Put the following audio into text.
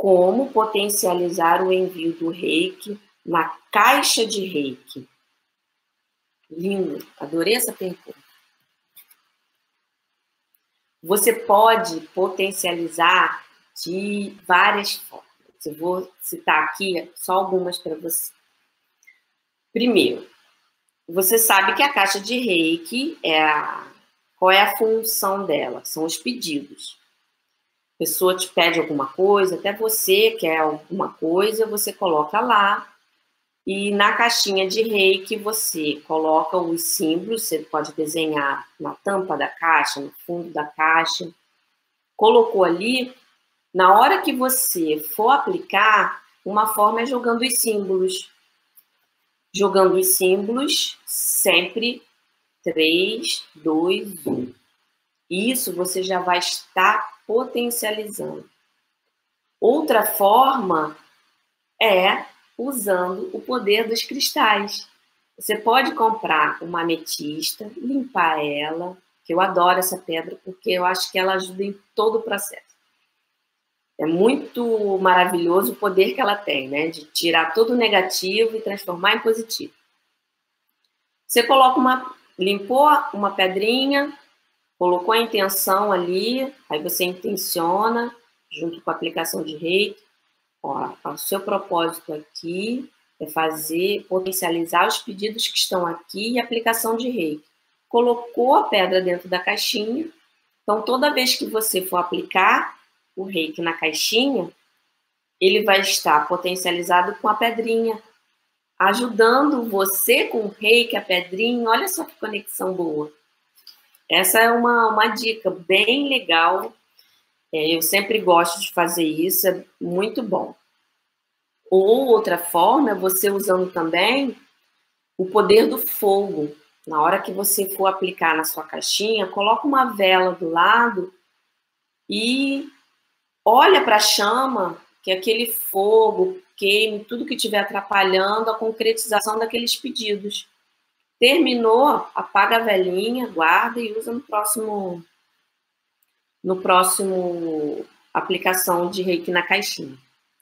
como potencializar o envio do reiki na caixa de reiki? Lindo, adorei essa pergunta. Você pode potencializar de várias formas. Eu vou citar aqui só algumas para você. Primeiro, você sabe que a caixa de reiki é a. Qual é a função dela? São os pedidos. Pessoa te pede alguma coisa, até você quer alguma coisa, você coloca lá. E na caixinha de reiki você coloca os símbolos, você pode desenhar na tampa da caixa, no fundo da caixa. Colocou ali, na hora que você for aplicar, uma forma é jogando os símbolos. Jogando os símbolos, sempre 3, 2, 1. Isso você já vai estar potencializando. Outra forma é usando o poder dos cristais. Você pode comprar uma ametista, limpar ela, que eu adoro essa pedra porque eu acho que ela ajuda em todo o processo. É muito maravilhoso o poder que ela tem, né? De tirar todo o negativo e transformar em positivo. Você coloca uma. Limpou uma pedrinha, colocou a intenção ali, aí você intenciona, junto com a aplicação de reiki. Ó, o seu propósito aqui é fazer, potencializar os pedidos que estão aqui e aplicação de reiki. Colocou a pedra dentro da caixinha, então toda vez que você for aplicar, o reiki na caixinha, ele vai estar potencializado com a pedrinha, ajudando você com o reiki, a pedrinha. Olha só que conexão boa. Essa é uma, uma dica bem legal. É, eu sempre gosto de fazer isso, é muito bom. Ou outra forma, você usando também o poder do fogo. Na hora que você for aplicar na sua caixinha, coloca uma vela do lado e olha para a chama, que aquele fogo queime tudo que estiver atrapalhando a concretização daqueles pedidos. Terminou, apaga a velhinha, guarda e usa no próximo no próximo aplicação de reiki na caixinha.